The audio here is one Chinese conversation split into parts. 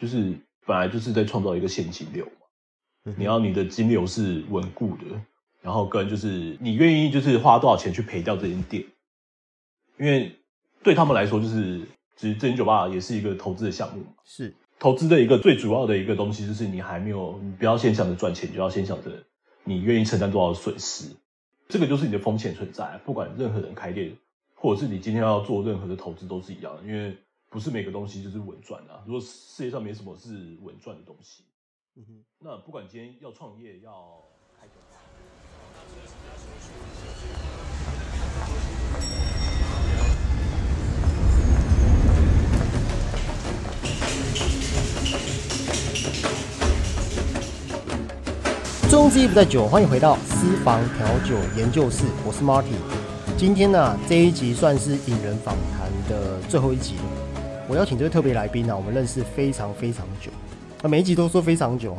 就是本来就是在创造一个现金流嘛，你要你的金流是稳固的，然后跟就是你愿意就是花多少钱去赔掉这间店，因为对他们来说，就是其实这间酒吧也是一个投资的项目嘛，是。投资的一个最主要的一个东西，就是你还没有，你不要先想着赚钱，就要先想着你愿意承担多少损失，这个就是你的风险存在。不管任何人开店，或者是你今天要做任何的投资，都是一样的，因为不是每个东西就是稳赚的。如果世界上没什么是稳赚的东西，嗯哼，那不管今天要创业要开酒吧。中之一不在酒，欢迎回到私房调酒研究室，我是 Marty。今天呢，这一集算是引人访谈的最后一集了。我邀请这位特别来宾呢，我们认识非常非常久，那，每一集都说非常久。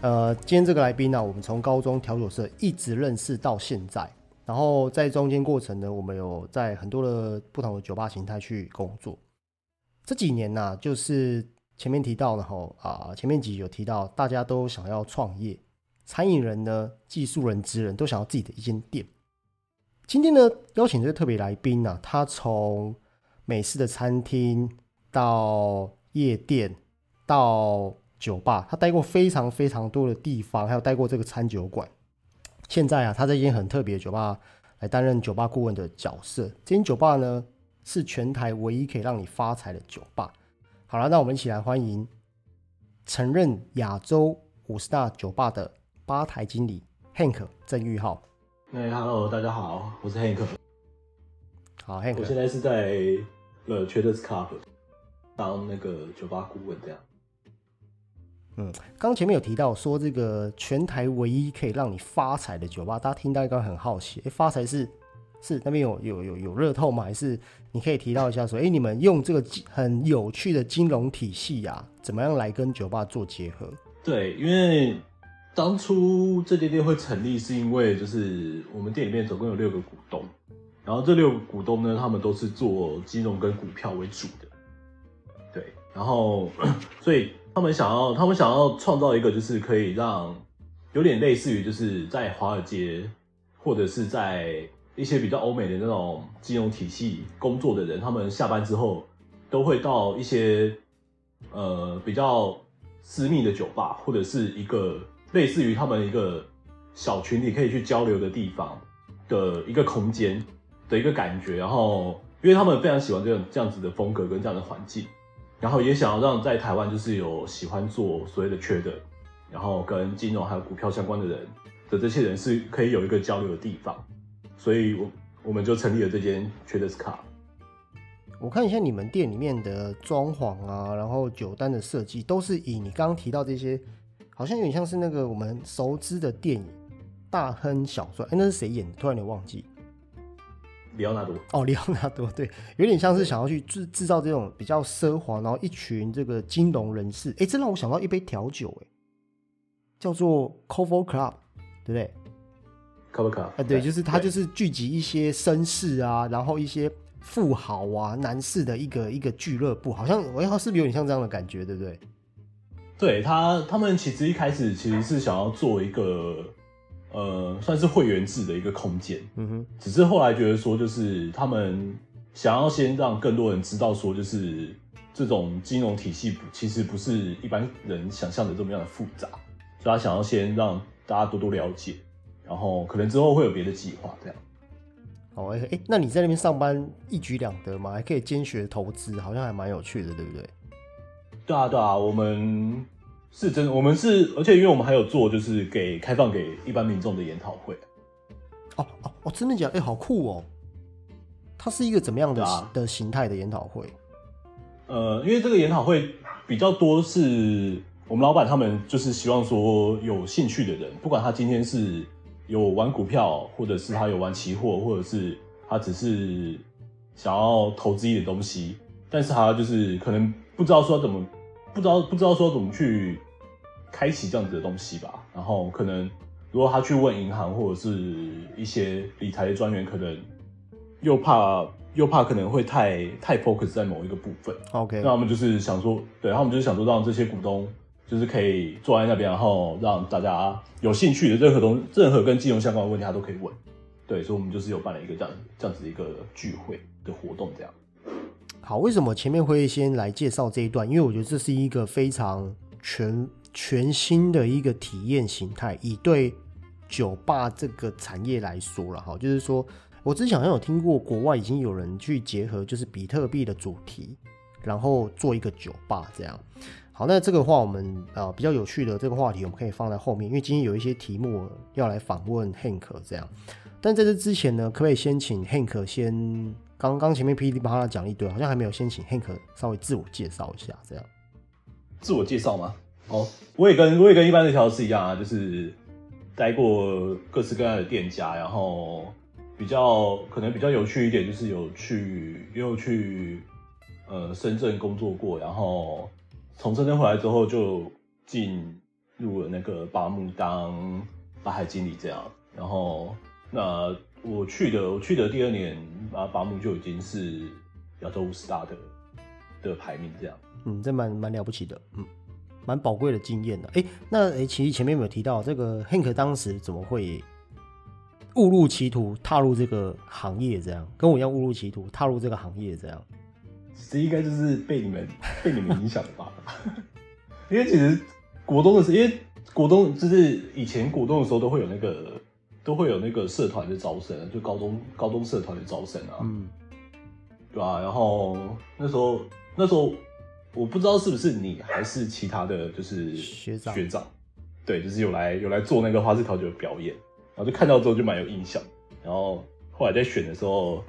呃，今天这个来宾呢，我们从高中调酒社一直认识到现在，然后在中间过程呢，我们有在很多的不同的酒吧形态去工作。这几年呢，就是前面提到的吼啊，前面集有提到，大家都想要创业。餐饮人呢，技术人、职人都想要自己的一间店。今天呢，邀请这个特别来宾呢，他从美式的餐厅到夜店到酒吧，他待过非常非常多的地方，还有待过这个餐酒馆。现在啊，他在一间很特别的酒吧来担任酒吧顾问的角色。这间酒吧呢，是全台唯一可以让你发财的酒吧。好了，那我们一起来欢迎曾任亚洲五十大酒吧的。吧台经理 Hank 郑玉浩，哎，Hello，大家好，我是 Hank。好，Hank，我现在是在呃 Traders Club 当那个酒吧顾问这样。嗯，刚前面有提到说这个全台唯一可以让你发财的酒吧，大家听到应该很好奇，哎，发财是是那边有有有有热透吗？还是你可以提到一下说，哎，你们用这个很有趣的金融体系呀，怎么样来跟酒吧做结合？对，因为。当初这间店会成立，是因为就是我们店里面总共有六个股东，然后这六个股东呢，他们都是做金融跟股票为主然后所以他们想要，他们想要创造一个就是可以让有点类似于就是在华尔街或者是在一些比较欧美的那种金融体系工作的人，他们下班之后都会到一些呃比较私密的酒吧或者是一个。类似于他们一个小群体可以去交流的地方的一个空间的一个感觉，然后因为他们非常喜欢这种这样子的风格跟这样的环境，然后也想要让在台湾就是有喜欢做所谓的缺的，然后跟金融还有股票相关的人的这些人是可以有一个交流的地方，所以我我们就成立了这间 Traders Car。我看一下你们店里面的装潢啊，然后酒单的设计都是以你刚刚提到这些。好像有点像是那个我们熟知的电影《大亨小传》，哎，那是谁演的？突然有忘记。里奥纳多。哦，里奥纳多，对，有点像是想要去制制造这种比较奢华，然后一群这个金融人士，哎，这让我想到一杯调酒，哎，叫做 c o v e r Club，对不对 c o v e r Club，啊，对，就是它就是聚集一些绅士啊，然后一些富豪啊、男士的一个一个俱乐部，好像我好像是不是有点像这样的感觉，对不对？对他，他们其实一开始其实是想要做一个，呃，算是会员制的一个空间。嗯哼。只是后来觉得说，就是他们想要先让更多人知道说，就是这种金融体系其实不是一般人想象的这么样的复杂，所以他想要先让大家多多了解，然后可能之后会有别的计划这样。哦，哎，那你在那边上班一举两得嘛，还可以兼学投资，好像还蛮有趣的，对不对？对啊，对啊，我们是真的，我们是，而且因为我们还有做，就是给开放给一般民众的研讨会。哦哦哦，真的假？哎，好酷哦！它是一个怎么样的啊的形态的研讨会？呃，因为这个研讨会比较多是我们老板他们就是希望说有兴趣的人，不管他今天是有玩股票，或者是他有玩期货，或者是他只是想要投资一点东西，但是他就是可能。不知道说怎么，不知道不知道说怎么去开启这样子的东西吧。然后可能如果他去问银行或者是一些理财的专员，可能又怕又怕可能会太太 focus 在某一个部分。OK，那我们就是想说，对他们就是想说让这些股东就是可以坐在那边，然后让大家有兴趣的任何东任何跟金融相关的问题，他都可以问。对，所以我们就是有办了一个这样这样子的一个聚会的活动，这样。好，为什么前面会先来介绍这一段？因为我觉得这是一个非常全全新的一个体验形态，以对酒吧这个产业来说了哈，就是说我之前好像有听过国外已经有人去结合就是比特币的主题，然后做一个酒吧这样。好，那这个话我们、呃比较有趣的这个话题，我们可以放在后面，因为今天有一些题目要来访问 Hank 这样。但在这之前呢，可不可以先请 Hank 先刚刚前面噼里啪啦讲一堆，好像还没有先请 Hank 稍微自我介绍一下，这样。自我介绍吗？哦，我也跟我也跟一般的调酒师一样啊，就是待过各式各样的店家，然后比较可能比较有趣一点，就是有去也有去呃深圳工作过，然后从深圳回来之后就进入了那个巴木当吧海经理这样，然后那我去的我去的第二年，啊巴木就已经是亚洲五十大的的排名这样。嗯，这蛮蛮了不起的，嗯，蛮宝贵的经验的。哎、那哎、诶其实前面有没有提到这个 Hank 当时怎么会误入歧途，踏入这个行业？这样跟我一样误入歧途，踏入这个行业，这样。这应该就是被你们被你们影响了吧？因为其实国中的时，因为国中就是以前国中的时候都会有那个都会有那个社团的招生啊，就高中高中社团的招生啊，嗯，对吧、然后那时候那时候我不知道是不是你还是其他的就是学长。学长，对，就是有来有来做那个花式调酒的表演，然后就看到之后就蛮有印象，然后后来在选的时候，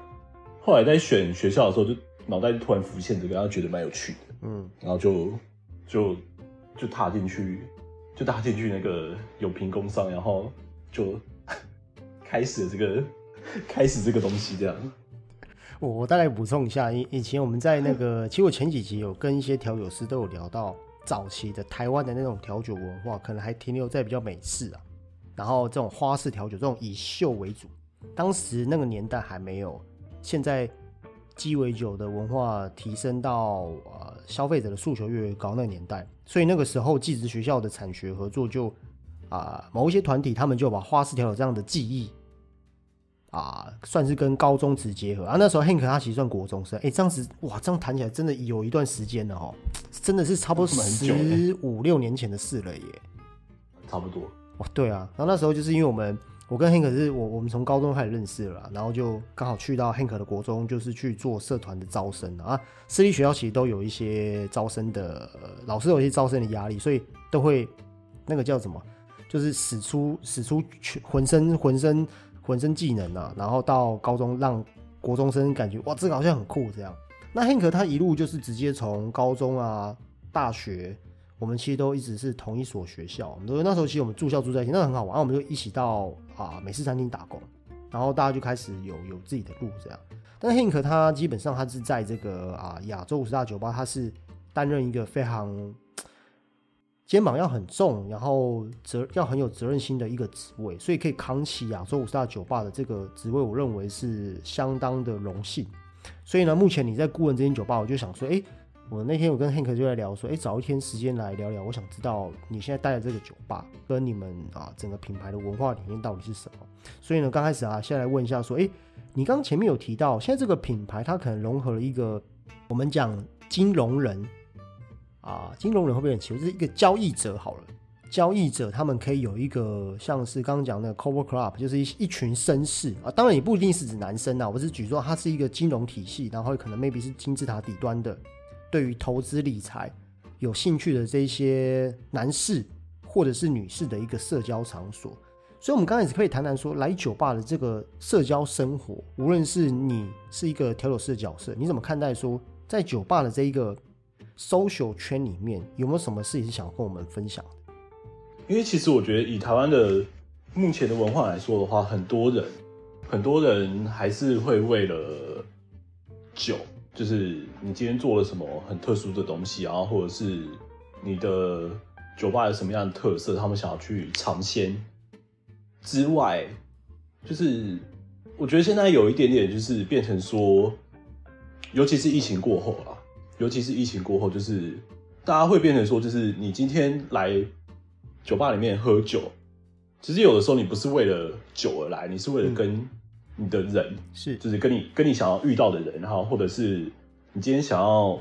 后来在选学校的时候就脑袋就突然浮现这个，然后觉得蛮有趣的，嗯，然后就就就踏进去，就踏进去那个有平工商，然后就 开始了这个开始这个东西这样。我我大概补充一下，以以前我们在那个，其实我前几集有跟一些调酒师都有聊到早期的台湾的那种调酒文化，可能还停留在比较美式啊，然后这种花式调酒，这种以秀为主，当时那个年代还没有现在鸡尾酒的文化提升到呃消费者的诉求越来越高那个年代，所以那个时候技职学校的产学合作就啊、某一些团体他们就把花式调酒这样的技艺啊，算是跟高中职结合啊。那时候 Hank 他其实算国中生，哎、这样子哇，这样谈起来真的有一段时间了哦，真的是差不多十五六年前的事了耶。差不多，哇，对啊，然后那时候就是因为我们，我跟 Hank 是我我们从高中开始认识了啦，然后就刚好去到 Hank 的国中，就是去做社团的招生啊。私立学校其实都有一些招生的，呃老师有一些招生的压力，所以都会那个叫什么，就是使出使出全浑身浑身浑身技能啊，然后到高中让国中生感觉哇，这个好像很酷这样。那 Hank 他一路就是直接从高中啊、大学，我们其实都一直是同一所学校。那时候其实我们住校住在一起，那很好玩。然后我们就一起到啊美式餐厅打工，然后大家就开始有有自己的路这样。但 Hank 他基本上他是在这个啊亚洲五十大酒吧，他是担任一个非常肩膀要很重，然后责要很有责任心的一个职位，所以可以扛起亚洲五十大酒吧的这个职位，我认为是相当的荣幸。所以呢，目前你在顾问这间酒吧，我就想说，哎、我那天我跟 Hank 就在聊说，哎、找一天时间来聊聊，我想知道你现在待的这个酒吧跟你们啊整个品牌的文化理念到底是什么。所以呢，刚开始啊，先来问一下说，哎、你刚前面有提到，现在这个品牌它可能融合了一个我们讲金融人啊，金融人会不会很奇怪？就是一个交易者好了。交易者他们可以有一个像是刚刚讲的 Cover Club，就是一一群绅士啊，当然也不一定是指男生啊，我是举说它是一个金融体系，然后可能 maybe 是金字塔底端的，对于投资理财有兴趣的这一些男士或者是女士的一个社交场所。所以，我们刚开始可以谈谈说，来酒吧的这个社交生活，无论是你是一个调酒师的角色，你怎么看待说，在酒吧的这一个 social 圈里面，有没有什么事情想跟我们分享？因为其实我觉得以台湾的目前的文化来说的话，很多人很多人还是会为了酒，就是你今天做了什么很特殊的东西，然后或者是你的酒吧有什么样的特色，他们想要去尝鲜之外，就是我觉得现在有一点点就是变成说，尤其是疫情过后啦，尤其是疫情过后，就是大家会变成说，就是你今天来酒吧里面喝酒，其实有的时候你不是为了酒而来，你是为了跟你的人，是。就是跟你跟你想要遇到的人，然后或者是你今天想要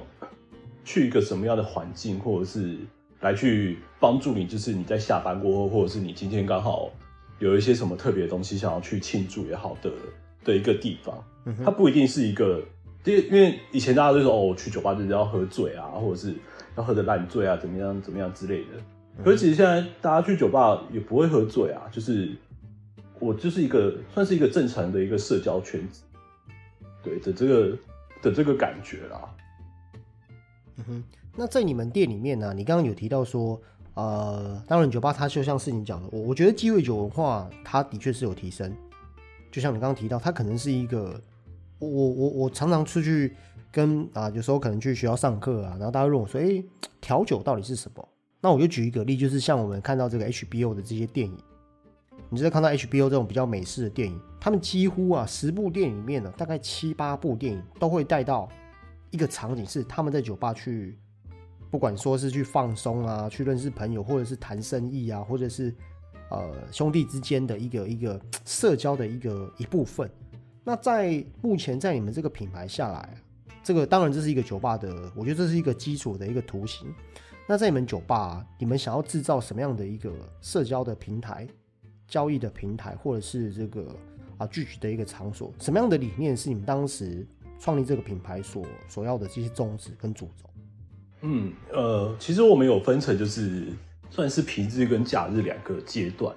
去一个什么样的环境，或者是来去帮助你，就是你在下班过后，或者是你今天刚好有一些什么特别的东西想要去庆祝也好的的一个地方，它不一定是一个，因为因为以前大家都说哦，我去酒吧就是要喝醉啊，或者是要喝的烂醉啊，怎么样怎么样之类的。可是其实现在大家去酒吧也不会喝醉啊，就是我就是一个算是一个正常的一个社交圈子，对的这个的这个感觉啦。嗯哼，那在你们店里面呢、你刚刚有提到说，呃，当然酒吧它就像是你讲的，我我觉得鸡尾酒文化它的确是有提升，就像你刚刚提到，它可能是一个，我我我常常出去跟啊、有时候可能去学校上课啊，然后大家问我说，诶，调酒到底是什么？那我就举一个例，就是像我们看到这个 HBO 的这些电影，你就在看到 HBO 这种比较美式的电影，他们几乎啊十部电影里面呢，大概七八部电影都会带到一个场景，是他们在酒吧去，不管说是去放松啊，去认识朋友，或者是谈生意啊，或者是呃兄弟之间的一个一个社交的一个一部分。那在目前在你们这个品牌下来，这个当然这是一个酒吧的，我觉得这是一个基础的一个图形。那在你们酒吧、你们想要制造什么样的一个社交的平台、交易的平台，或者是这个啊聚集的一个场所？什么样的理念是你们当时创立这个品牌所所要的这些宗旨跟主轴？嗯，呃，其实我们有分成，就是算是平日跟假日两个阶段。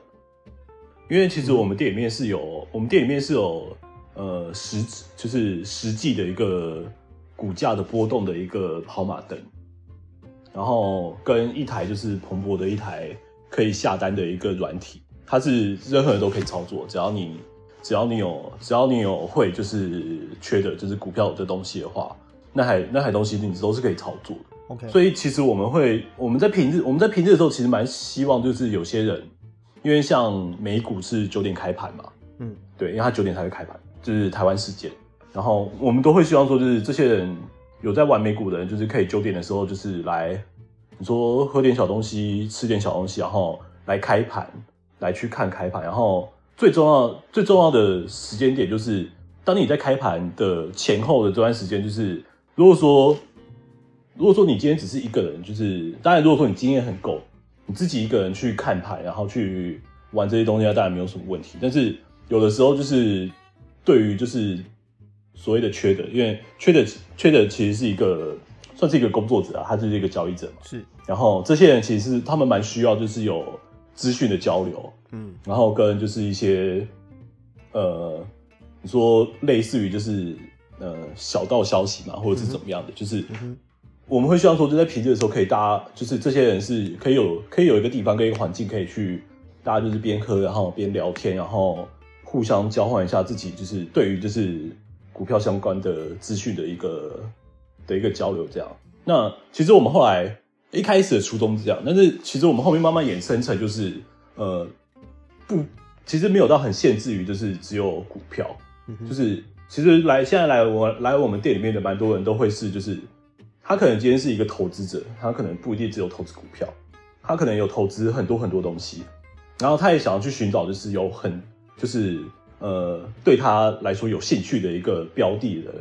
因为其实我们店里面是有，我们店里面是有呃实就是实际的一个股价的波动的一个跑马灯，然后跟一台就是蓬勃的一台可以下单的一个软体，它是任何人都可以操作，只要你只要你有只要你有会就是缺的就是股票的东西的话，那台那台东西你都是可以操作的。OK，所以其实我们会，我们在平日我们在平日的时候，其实蛮希望就是有些人，因为像美股是九点开盘嘛，嗯，对，因为它九点才会开盘，就是台湾事件。然后我们都会希望说，就是这些人有在玩美股的人，就是可以九点的时候就是来，你说喝点小东西，吃点小东西，然后来开盘，来去看开盘。然后最重要最重要的时间点就是，当你在开盘的前后的这段时间，就是如果说如果说你今天只是一个人，就是当然，如果说你经验很够，你自己一个人去看盘，然后去玩这些东西，当然没有什么问题。但是有的时候就是对于就是所谓的缺的，因为缺的缺的其实是一个算是一个工作者啊，他就是一个交易者嘛。是，然后这些人其实他们蛮需要就是有资讯的交流，嗯然后跟就是一些呃，你说类似于就是呃小道消息嘛，或者是怎么样的，就是嗯我们会希望说，就在平日的时候，可以大家就是这些人是可以有可以有一个地方跟一个环境可以去，大家就是边喝然后边聊天，然后互相交换一下自己就是对于就是股票相关的资讯的一个的一个交流这样。那其实我们后来一开始的初衷是这样，但是其实我们后面慢慢衍生成就是呃不，其实没有到很限制于就是只有股票，嗯哼就是其实来现在来我来我们店里面的蛮多人都会是就是他可能今天是一个投资者，他可能不一定只有投资股票，他可能有投资很多很多东西，然后他也想要去寻找就是有很就是呃对他来说有兴趣的一个标的的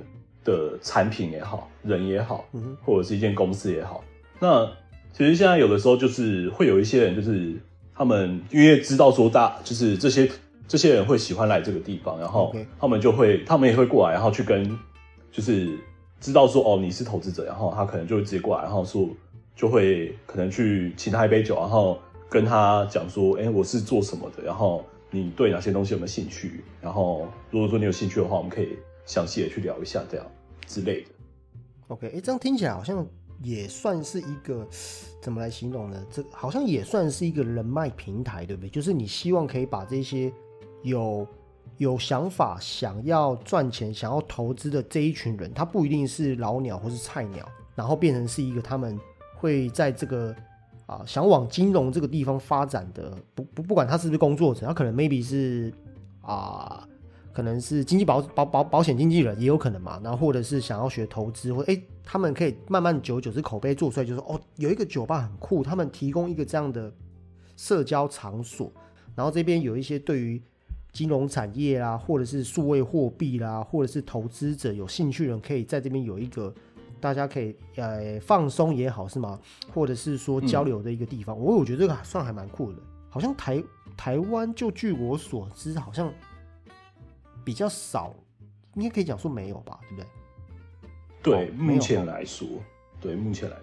的产品也好，人也好，或者是一间公司也好。那其实现在有的时候就是会有一些人，就是他们因为知道说大就是这些这些人会喜欢来这个地方，然后他们就会他们也会过来，然后去跟就是知道说哦你是投资者，然后他可能就会直接过来，然后说就会可能去请他一杯酒，然后跟他讲说，哎、我是做什么的，然后你对哪些东西有没有兴趣？然后如果说你有兴趣的话，我们可以详细的去聊一下这样之类的。OK，哎，这样听起来好像也算是一个怎么来形容呢？这好像也算是一个人脉平台，对不对？就是你希望可以把这些有有想法、想要赚钱、想要投资的这一群人，他不一定是老鸟或是菜鸟，然后变成是一个他们会在这个啊想往金融这个地方发展的，不不不管他是不是工作者，他可能 maybe 是啊。可能是经济保保保保险经纪人也有可能嘛，然后或者是想要学投资，或哎，他们可以慢慢久久是口碑做出来，就说哦，有一个酒吧很酷，他们提供一个这样的社交场所，然后这边有一些对于金融产业啦，或者是数位货币啦，或者是投资者有兴趣的人，可以在这边有一个大家可以呃放松也好是吗？或者是说交流的一个地方，我我觉得这个算还蛮酷的，好像台台湾就据我所知，好像。比较少，应该可以讲说没有吧，对不对？对，目前来说，对目前来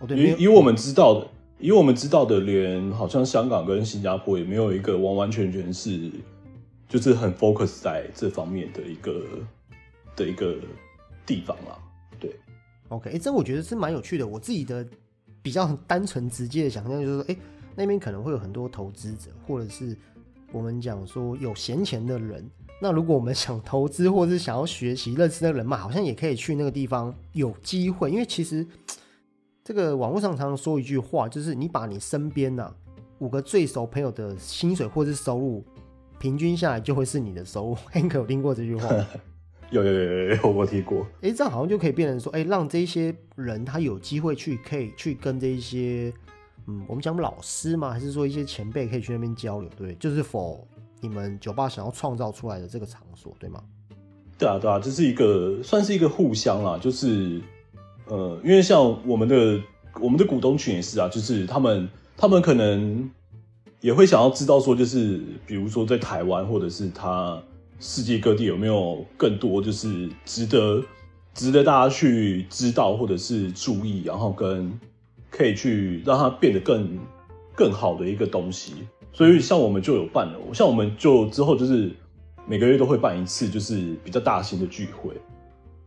说，以以我们知道的，以我们知道的，连好像香港跟新加坡也没有一个完完全全是，就是很 focus 在这方面的一个的一个地方啦。对，OK，哎，这我觉得是蛮有趣的。我自己的比较单纯直接的想象就是说，哎，那边可能会有很多投资者，或者是我们讲说有闲钱的人。那如果我们想投资，或者是想要学习认识的人嘛，好像也可以去那个地方有机会。因为其实这个网络上常常说一句话，就是你把你身边呐五个最熟朋友的薪水或是收入平均下来，就会是你的收入。Hank 有听过这句话？有有有有有，我提过。哎，这样好像就可以变成说，哎，让这些人他有机会去，可以去跟这些，嗯，我们讲老师嘛，还是说一些前辈可以去那边交流，对不对？就是否？你们酒吧想要创造出来的这个场所，对吗？对啊，对啊，这是一个算是一个互相啦，就是呃，因为像我们的我们的股东群也是啊，就是他们他们可能也会想要知道说，就是比如说在台湾或者是他世界各地有没有更多就是值得值得大家去知道或者是注意，然后跟可以去让它变得更更好的一个东西。所以像我们就有办了，像我们就之后就是每个月都会办一次，就是比较大型的聚会。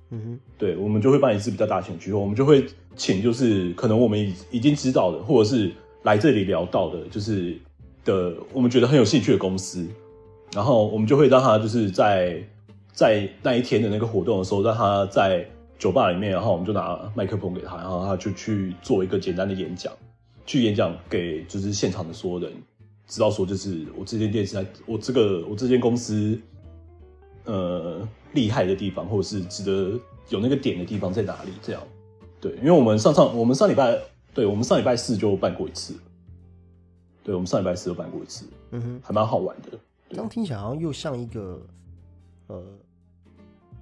嗯哼，对，我们就会办一次比较大型的聚会，我们就会请就是可能我们已已经知道的，或者是来这里聊到的，就是的我们觉得很有兴趣的公司，然后我们就会让他就是在在那一天的那个活动的时候，让他在酒吧里面，然后我们就拿麦克风给他，然后他就去做一个简单的演讲，去演讲给就是现场的所有人。知道说就是我这间店是在我这个我这间公司，呃，厉害的地方，或者是值得有那个点的地方在哪里？这样，对，因为我们上上我们上礼拜，对我们上礼拜四就办过一次，对我们上礼拜四就办过一次，嗯哼，还蛮好玩的。这样听起来好像又像一个，呃，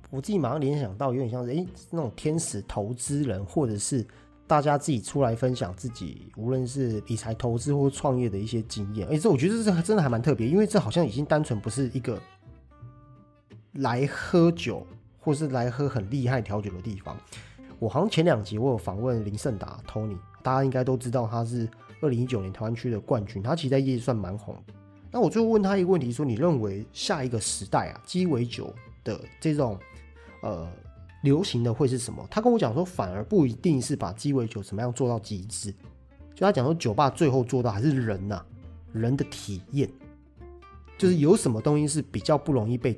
我自己马上联想到有点像是哎那种天使投资人，或者是。大家自己出来分享自己，无论是理财投资或创业的一些经验，哎，这我觉得这真的还蛮特别，因为这好像已经单纯不是一个来喝酒或是来喝很厉害调酒的地方。我好像前两集我有访问林胜达 Tony，大家应该都知道他是二零一九年台湾区的冠军，他其实在业界算蛮红。那我最后问他一个问题，说你认为下一个时代啊，鸡尾酒的这种呃？流行的会是什么？他跟我讲说，反而不一定是把鸡尾酒怎么样做到极致。就他讲说，酒吧最后做到还是人呐，人的体验，就是有什么东西是比较不容易被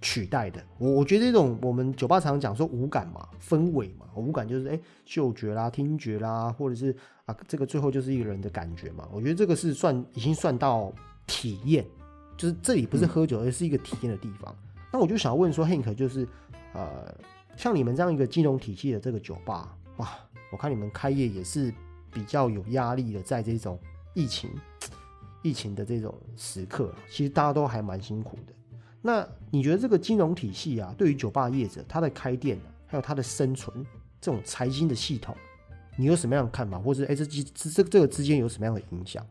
取代的。我我觉得这种我们酒吧常常讲说五感嘛，氛围嘛，五感就是哎，嗅觉啦、听觉啦，或者是啊，这个最后就是一个人的感觉嘛。我觉得这个是算已经算到体验，就是这里不是喝酒，而是一个体验的地方。那我就想问说，Hank 就是呃。像你们这样一个金融体系的这个酒吧，哇，我看你们开业也是比较有压力的，在这种疫情疫情的这种时刻，其实大家都还蛮辛苦的。那你觉得这个金融体系啊，对于酒吧业者他的开店，还有他的生存这种财经的系统，你有什么样的看法，或者哎这这这这个之间有什么样的影响？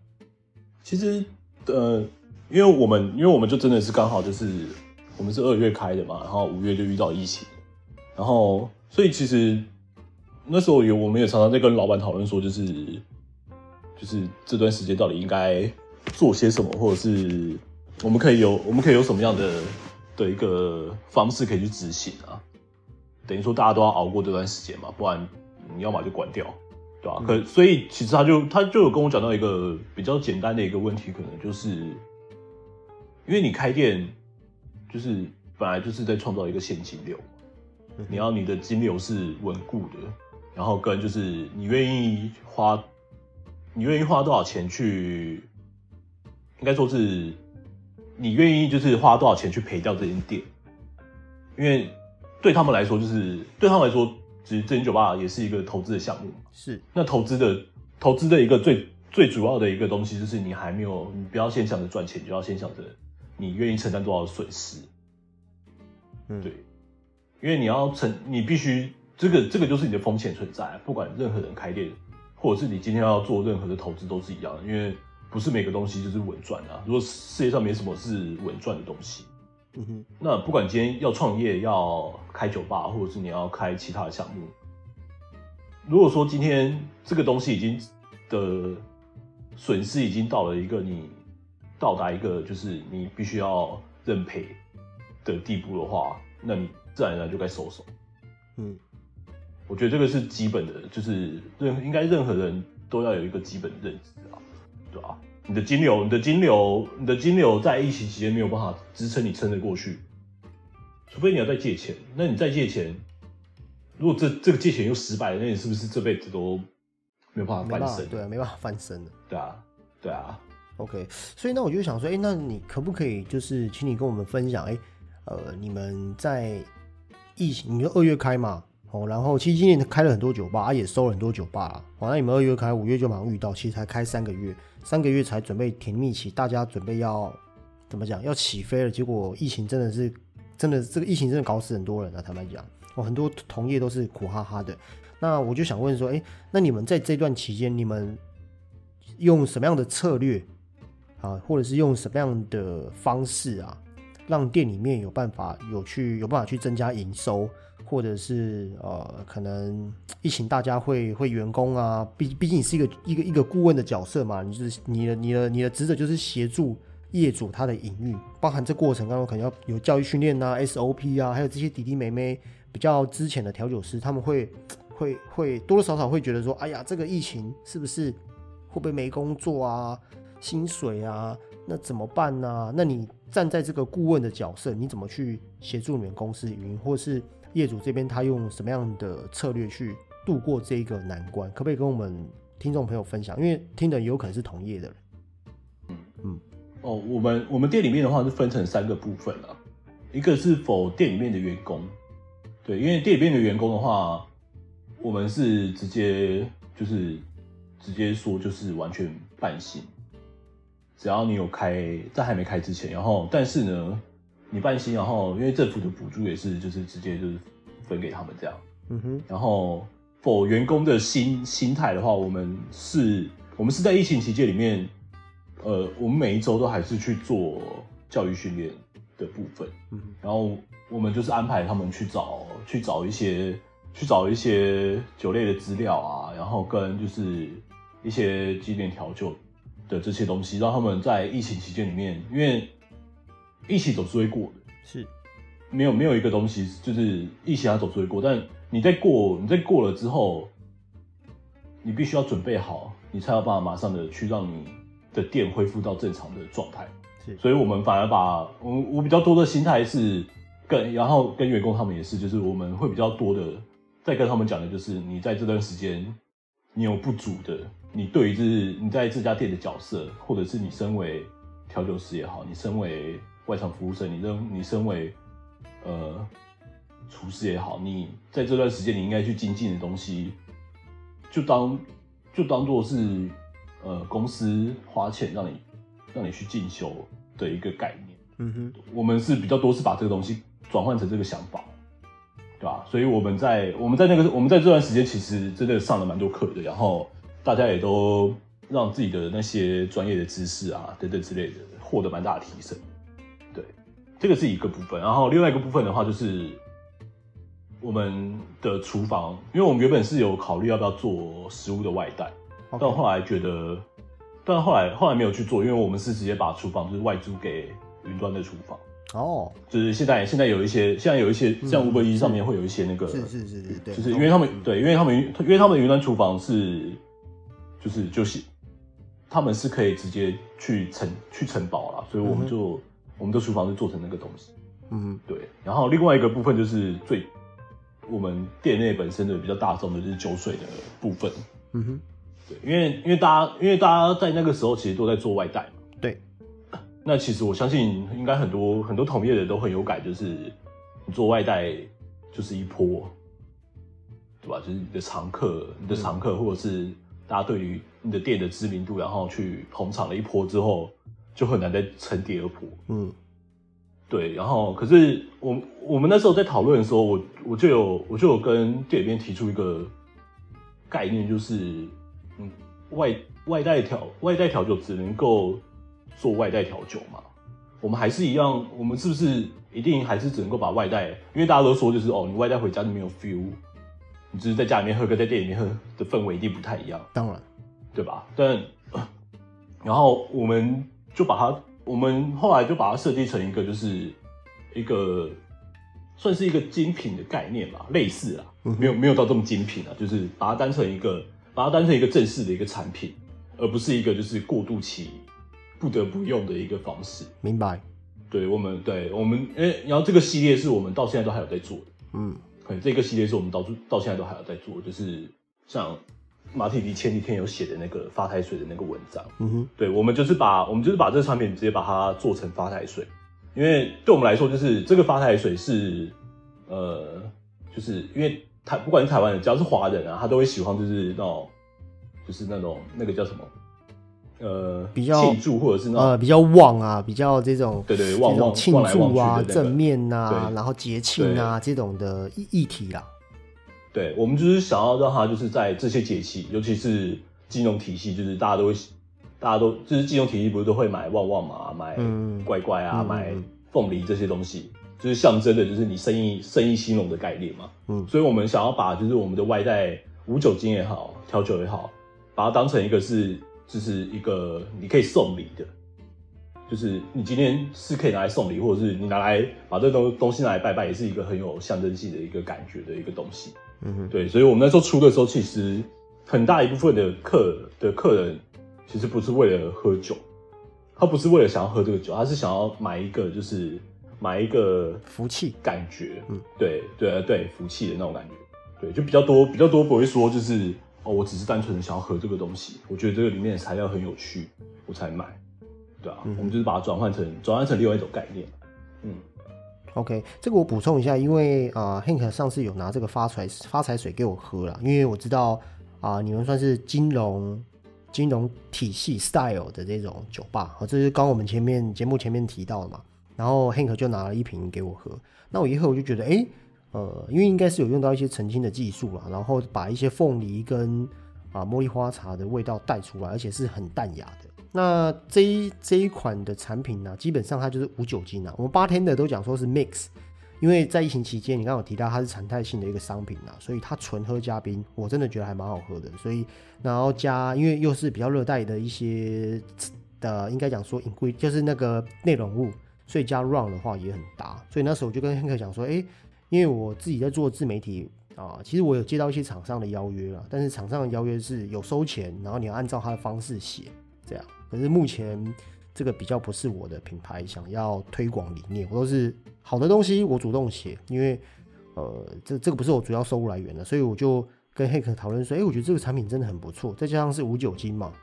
其实呃，因为我们因为我们就真的是刚好就是我们是二月开的嘛，然后五月就遇到疫情。然后，所以其实那时候有，我们也常常在跟老板讨论说，就是就是这段时间到底应该做些什么，或者是我们可以有，我们可以有什么样的的一个方式可以去执行啊？等于说大家都要熬过这段时间嘛，不然你要么就关掉，对吧？可所以其实他就他就有跟我讲到一个比较简单的一个问题，可能就是因为你开店就是本来就是在创造一个现金流。你要你的金流是稳固的，然后跟就是你愿意花，你愿意花多少钱去，应该说是你愿意就是花多少钱去赔掉这间店？因为对他们来说，就是对他们来说，其实这间酒吧也是一个投资的项目。是，那投资的投资的一个最最主要的一个东西，就是你还没有，你不要先想着赚钱，就要先想着你愿意承担多少损失。嗯，对，因为你要承，你必须这个这个就是你的风险存在，不管任何人开店，或者是你今天要做任何的投资都是一样的，因为不是每个东西就是稳赚的、啊。如果世界上没什么是稳赚的东西，嗯哼，那不管今天要创业、要开酒吧，或者是你要开其他的项目，如果说今天这个东西已经的损失已经到了一个你到达一个就是你必须要认赔的地步的话，那你自然而然就该收手。嗯，我觉得这个是基本的，就是任应该任何人都要有一个基本认知啊，对吧、你的金流，你的金流，你的金流在疫情期间没有办法支撑你撑得过去，除非你要再借钱。那你再借钱，如果这这个借钱又失败了，那你是不是这辈子都没有办法翻身？对啊，没办法翻身的。对啊，对啊，OK，所以那我就想说，哎、那你可不可以就是请你跟我们分享，哎、呃，你们在疫情，你说二月开嘛，哦，然后其实今年开了很多酒吧，啊、也收了很多酒吧啦，哦，那你们二月开，五月就马上遇到，其实才开三个月，三个月才准备甜蜜期，大家准备要怎么讲，要起飞了，结果疫情真的是，真的这个疫情真的搞死很多人啊，坦白讲，哦，很多同业都是苦哈哈的。那我就想问说，哎、那你们在这段期间，你们用什么样的策略啊，或者是用什么样的方式啊，让店里面有办法有去有办法去增加营收，或者是呃，可能疫情大家会会员工啊，毕毕竟你是一个一个一个顾问的角色嘛，你就是你的你的你的职责就是协助业主他的营运，包含这过程当中可能要有教育训练啊、SOP 啊，还有这些弟弟妹妹比较之前的调酒师，他们会会会多多少少会觉得说，哎呀，这个疫情是不是会不会没工作啊？薪水啊，那怎么办呢、那你站在这个顾问的角色，你怎么去协助你们公司营，或是业主这边他用什么样的策略去度过这一个难关？可不可以跟我们听众朋友分享？因为听的有可能是同业的人。嗯嗯哦，我们我们店里面的话是分成三个部分啊，一个是否店里面的员工，对，因为店里面的员工的话，我们是直接就是直接说就是完全半薪，只要你有开在还没开之前，然后但是呢，你半薪，然后因为政府的补助也是就是直接就是分给他们这样，嗯哼，然后否员工的心心态的话，我们是，我们是在疫情期间里面，呃，我们每一周都还是去做教育训练的部分，嗯然后我们就是安排他们去找去找一些去找一些酒类的资料啊，然后跟就是一些经典调酒的这些东西，让他们在疫情期间里面，因为疫情总是会过的，是，没有没有一个东西就是一起要走是会过，但你在过你在过了之后，你必须要准备好，你才有办法马上的去让你的店恢复到正常的状态。是所以我们反而把我我比较多的心态是跟然后跟员工他们也是，就是我们会比较多的在跟他们讲的就是你在这段时间你有不足的，你对于就是你在这家店的角色，或者是你身为调酒师也好，你身为外场服务生，你认你身为呃厨师也好，你在这段时间你应该去精进的东西，就当就当做是呃公司花钱让你让你去进修的一个概念。嗯哼，我们是比较多是把这个东西转换成这个想法，对吧？所以我们在我们在那个我们在这段时间其实真的上了蛮多课的，然后大家也都让自己的那些专业的知识啊等等之类的获得蛮大的提升。对，这个是一个部分，然后另外一个部分的话就是我们的厨房，因为我们原本是有考虑要不要做食物的外带，但后来觉得，但后来后来没有去做，因为我们是直接把厨房就是外租给云端的厨房。哦，就是现在现在有一些，现在有一些像嗯 Uber E 上面会有一些那个，是是是是，对，就是因为他们嗯。对，因为他们因为他们云端厨房是，就是就是他们是可以直接去承去承保了，所以我们就、我们的厨房是做成那个东西。嗯对，然后另外一个部分就是最我们店内本身的比较大众的就是酒水的部分。嗯哼，对，因为因为大家因为大家在那个时候其实都在做外带嘛，对，那那其实我相信，应该很多很多同业的都很有感，就是你做外带就是一波，对吧？就是你的常客，你的常客，或者是大家对于你的店的知名度，然后去捧场了一波之后，就很难再成第二波。嗯，对。然后，可是我我们那时候在讨论的时候，我我就有我就有跟店里面提出一个概念，就是嗯，外外带调外带调酒只能够做外带调酒嘛？我们还是一样，我们是不是一定还是只能够把外带？因为大家都说就是哦，你外带回家就没有 feel，你只是在家里面喝跟在店里面喝的氛围一定不太一样，当然，对吧？但然后我们就把它，我们后来就把它设计成一个就是一个算是一个精品的概念吧，类似啦，没有没有到这么精品啊，就是把它当成一个把它当成一个正式的一个产品，而不是一个就是过渡期不得不用的一个方式。明白。对我们，对我们，哎，然后这个系列是我们到现在都还有在做的，嗯，对，这个系列是我们到到现在都还有在做，就是像马体迪前几天有写的那个发台水的那个文章，嗯哼，对，我们就是把我们就是把这个产品直接把它做成发台水，因为对我们来说，就是这个发台水是，呃，就是因为台不管是台湾人，只要是华人啊，他都会喜欢就是那种，就是那种那个叫什么，呃，比较庆祝或者是那种呃，比较旺啊，比较这种对对旺旺庆祝啊、正面呐、对。然后节庆啊这种的议议题啦。对，我们就是想要让它就是在这些节气，尤其是金融体系，就是大家都会，大家都就是金融体系不是都会买旺旺嘛，买嗯乖乖啊，嗯买凤梨这些东西，就是象征的就是你生意生意兴隆的概念嘛。嗯所以我们想要把就是我们的外带无酒精也好，调酒也好，把它当成一个是就是一个你可以送礼的。就是你今天是可以拿来送礼，或者是你拿来把这东东西拿来拜拜，也是一个很有象征性的一个感觉的一个东西。嗯哼，对，所以我们那时候出的时候，其实很大一部分的客的客人其实不是为了喝酒，他不是为了想要喝这个酒，他是想要买一个就是买一个福气。感觉，嗯，对对对，福气的那种感觉，对，就比较多比较多不会说就是哦，我只是单纯的想要喝这个东西，我觉得这个里面的材料很有趣，我才买，对啊，嗯我们就是把它转换成转换成另外一种概念，嗯，OK，这个我补充一下，因为啊、h a n k 上次有拿这个发财发财水给我喝了，因为我知道啊、你们算是金融金融体系 style 的这种酒吧，哦，这是刚我们前面节目前面提到的嘛。然后 Hank 就拿了一瓶给我喝，那我一喝我就觉得，哎，呃，因为应该是有用到一些澄清的技术啦，然后把一些凤梨跟啊茉莉花茶的味道带出来，而且是很淡雅的。那这一这一款的产品呢，基本上它就是无酒精啊。我们八天的都讲说是 mix，因为在疫情期间，你刚刚有提到它是常态性的一个商品啊，所以它纯喝加冰，我真的觉得还蛮好喝的。所以然后加，因为又是比较热带的一些的，应该讲说隐规就是那个内容物，所以加 rum 的话也很搭。所以那时候我就跟 Hank 讲说，诶，因为我自己在做自媒体啊，其实我有接到一些厂商的邀约了，但是厂商的邀约是有收钱，然后你要按照他的方式写这样。可是目前这个比较不是我的品牌想要推广理念，我都是好的东西我主动写，因为呃这这个不是我主要收入来源的，所以我就跟 Hank 讨论说，诶，我觉得这个产品真的很不错，再加上是无酒精嘛，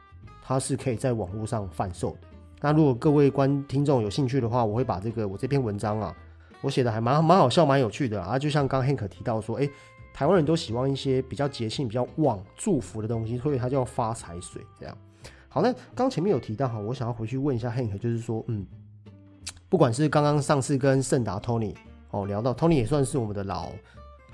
它是可以在网络上贩售的。那如果各位观听众有兴趣的话，我会把这个我这篇文章啊，我写的还蛮蛮好笑、蛮有趣的啊。就像刚 Hank 提到说，诶，台湾人都喜欢一些比较节庆、比较旺、祝福的东西，所以它叫发财水这样。好，那刚前面有提到哈，我想要回去问一下 Hank，就是说，嗯，不管是刚刚上次跟盛达 Tony 哦聊到，Tony 也算是我们的老，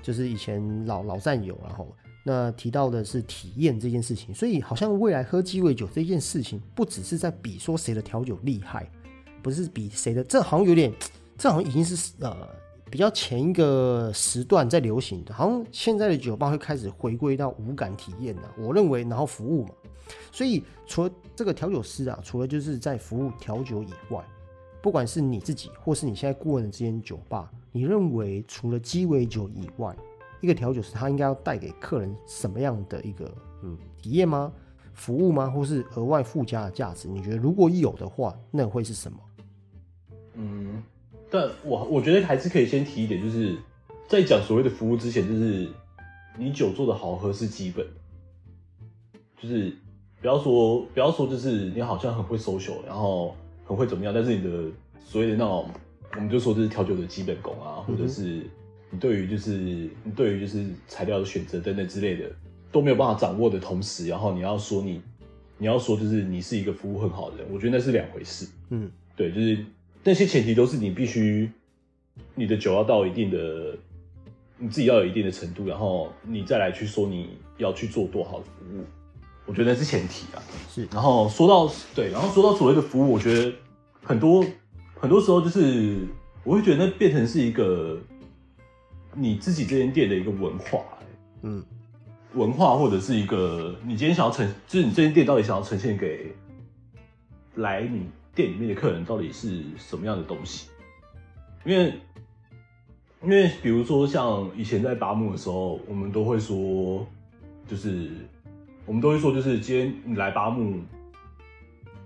就是以前老老战友，然后那提到的是体验这件事情，所以好像未来喝鸡尾酒这件事情，不只是在比说谁的调酒厉害，不是比谁的，这好像有点，这好像已经是呃比较前一个时段在流行的，好像现在的酒吧会开始回归到无感体验的，我认为，然后服务嘛，所以除了这个调酒师啊，除了就是在服务调酒以外，不管是你自己或是你现在顾问的这间酒吧，你认为除了鸡尾酒以外，一个调酒师他应该要带给客人什么样的一个嗯体验吗？服务吗？或是额外附加的价值？你觉得如果有的话，那会是什么？嗯，但我我觉得还是可以先提一点，就是在讲所谓的服务之前，就是你酒做的好喝是基本，就是不要说不要说就是你好像很会 social，然后很会怎么样，但是你的所谓的那种，我们就说这是调酒的基本功啊，或者是你对于就是你对于就是材料的选择等等之类的都没有办法掌握的同时，然后你要说你你要说就是你是一个服务很好的人，我觉得那是两回事。嗯，对，就是那些前提都是你必须你的酒要到一定的，你自己要有一定的程度，然后你再来去说你要去做多好的服务，我觉得那是前提啊。是，然后说到对，然后说到所谓的服务，我觉得很多很多时候就是我会觉得那变成是一个你自己这间店的一个文化、欸嗯文化或者是一个你今天想要呈，就是你这间店到底想要呈现给来你店里面的客人到底是什么样的东西？因为因为比如说像以前在八木的时候，我们都会说，就是我们都会说，就是今天你来八木，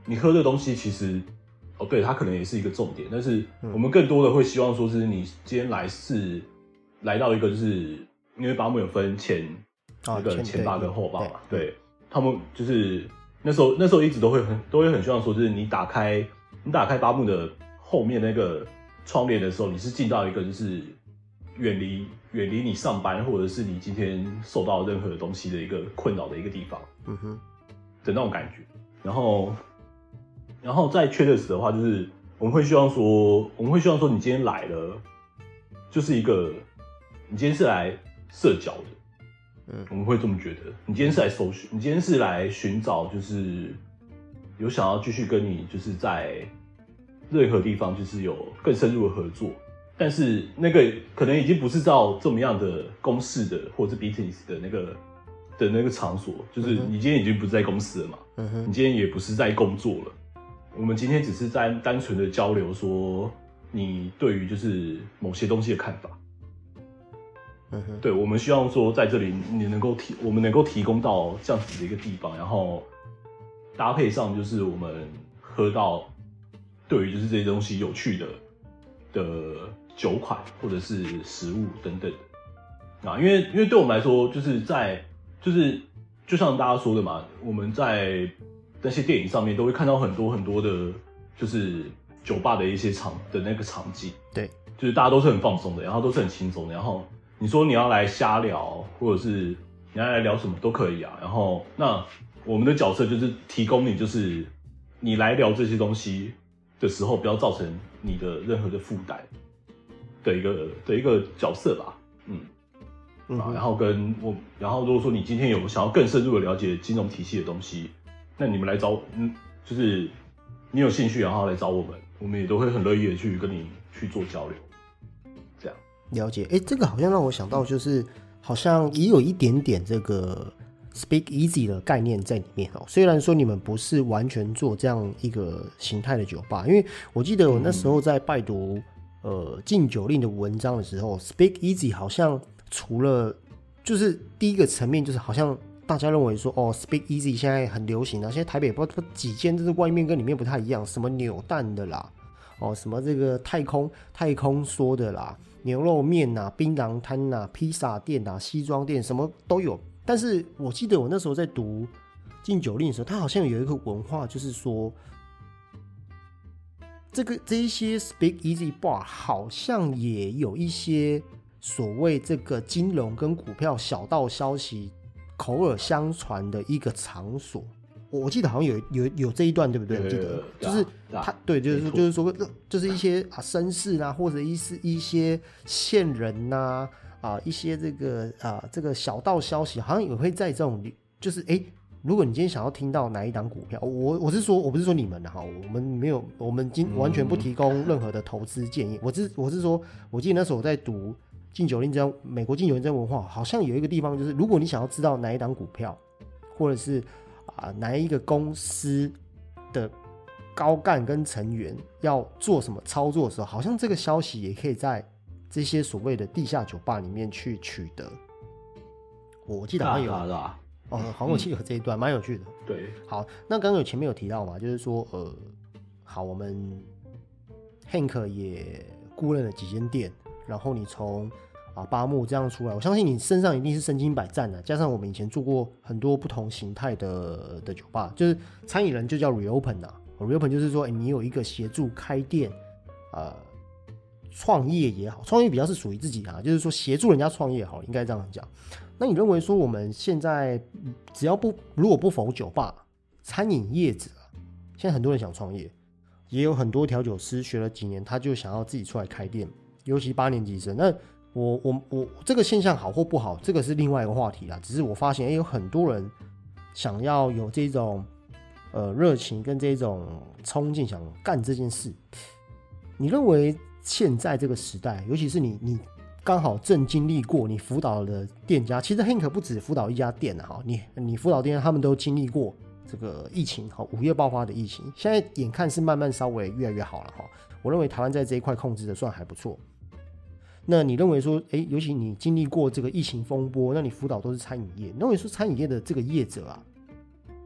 你喝这东西其实哦，对，它可能也是一个重点，但是我们更多的会希望说是你今天来是来到一个就是因为八木有分前。啊那个前前八跟后八嘛，对对他们就是那时候那时候一直都会很都会很希望说，就是你打开你打开八木的后面那个窗帘的时候，你是进到一个就是远离远离你上班或者是你今天受到任何东西的一个困扰的一个地方嗯哼，的那种感觉。然后然后在 Traders 的话，就是我们会希望说，我们会希望说，你今天来了，就是一个你今天是来社交的。嗯我们会这么觉得。你今天是来搜寻，你今天是来寻找，就是有想要继续跟你，就是在任何地方，就是有更深入的合作。但是那个可能已经不是照这么样的公式的，或者是 business 的那个的那个场所，就是你今天已经不是在公司了嘛，嗯哼，你今天也不是在工作了。我们今天只是在单纯的交流，说你对于就是某些东西的看法。嗯哼，对，我们希望说在这里你能够提，我们能够提供到这样子的一个地方，然后搭配上就是我们喝到对于就是这些东西有趣的的酒款或者是食物等等的啊，因为因为对我们来说，就是在就是就像大家说的嘛，我们在那些电影上面都会看到很多很多的，就是酒吧的一些场的那个场景。对，就是大家都是很放松的，然后都是很轻松的，然后你说你要来瞎聊，或者是你要来聊什么都可以啊。然后那我们的角色就是提供你，就是你来聊这些东西的时候，不要造成你的任何的负担的一个的一个角色吧。嗯，啊，然后跟我，然后如果说你今天有想要更深入的了解金融体系的东西，那你们来找，嗯，就是你有兴趣，然后来找我们，我们也都会很乐意的去跟你去做交流。这样，了解。哎，这个好像让我想到，就是好像也有一点点这个 speak easy 的概念在里面哦。虽然说你们不是完全做这样一个形态的酒吧，因为我记得我那时候在拜读呃禁酒令的文章的时候，speak easy 好像除了就是第一个层面，就是好像。大家认为说哦，Speak Easy 现在很流行啊，现在台北不知道几间，就是外面跟里面不太一样，什么扭蛋的啦，哦，什么这个太空太空说的啦，牛肉面呐、槟榔摊呐、披萨店呐、西装店，什么都有。但是我记得我那时候在读禁酒令的时候，它好像有一个文化，就是说，这个这一些 Speak Easy Bar 好像也有一些所谓这个金融跟股票小道消息口耳相传的一个场所。我我记得好像有有有这一段，对不对？我记得就是他对，就是就是说，就是一些啊绅士啊，或者一是一些线人呐啊一些这个啊这个小道消息，好像也会在这种就是哎。如果你今天想要听到哪一档股票，我我是说，我不是说你们的哈，我们没有，我们今完全不提供任何的投资建议。我是我是说，我记得那时候我在读禁酒令这样美国禁酒令这样文化，好像有一个地方就是，如果你想要知道哪一档股票，或者是啊哪一个公司的高干跟成员要做什么操作的时候，好像这个消息也可以在这些所谓的地下酒吧里面去取得。我记得好像有啊对啊哦，好像我记得有这一段，蛮有趣的。对，好，那刚刚有前面有提到嘛，就是说，呃，好，我们 Hank 也雇认了几间店，然后你从啊八木这样出来，我相信你身上一定是身经百战的。加上我们以前做过很多不同形态的的酒吧，就是餐饮人就叫 reopen 啊、reopen 就是说，诶你有一个协助开店，呃，创业也好，创业比较是属于自己啊，就是说协助人家创业好，应该这样讲。那你认为说我们现在只要不如果不否酒吧、餐饮业者，现在很多人想创业，也有很多调酒师学了几年，他就想要自己出来开店，尤其八年级生。那我我我这个现象好或不好，这个是另外一个话题啦。只是我发现，哎、有很多人想要有这种呃热情跟这种冲劲，想干这件事。你认为现在这个时代，尤其是你你刚好正经历过，你辅导的店家，其实 Hank 不止辅导一家店啊，哈，你你辅导店家他们都经历过这个疫情，哈，五月爆发的疫情，现在眼看是慢慢稍微越来越好了，哈。我认为台湾在这一块控制的算还不错。那你认为说，诶，尤其你经历过这个疫情风波，那你辅导都是餐饮业，你认为说餐饮业的这个业者啊，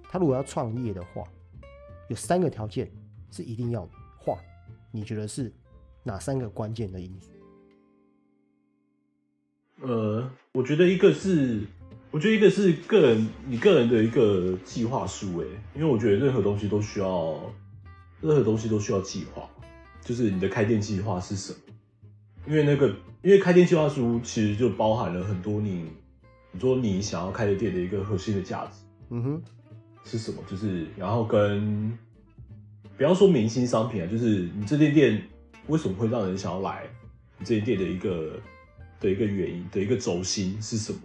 他如果要创业的话，有三个条件是一定要的话，你觉得是哪三个关键的因素？呃，我觉得一个是，我觉得一个是个人你个人的一个计划书，哎，因为我觉得任何东西都需要，任何东西都需要计划，就是你的开店计划是什么？因为那个，因为开店计划书其实就包含了很多你，你说你想要开的店的一个核心的价值嗯哼，是什么？就是然后跟不要说明星商品啊，就是你这间店为什么会让人想要来你这一店的一个的一个原因的一个轴心是什么？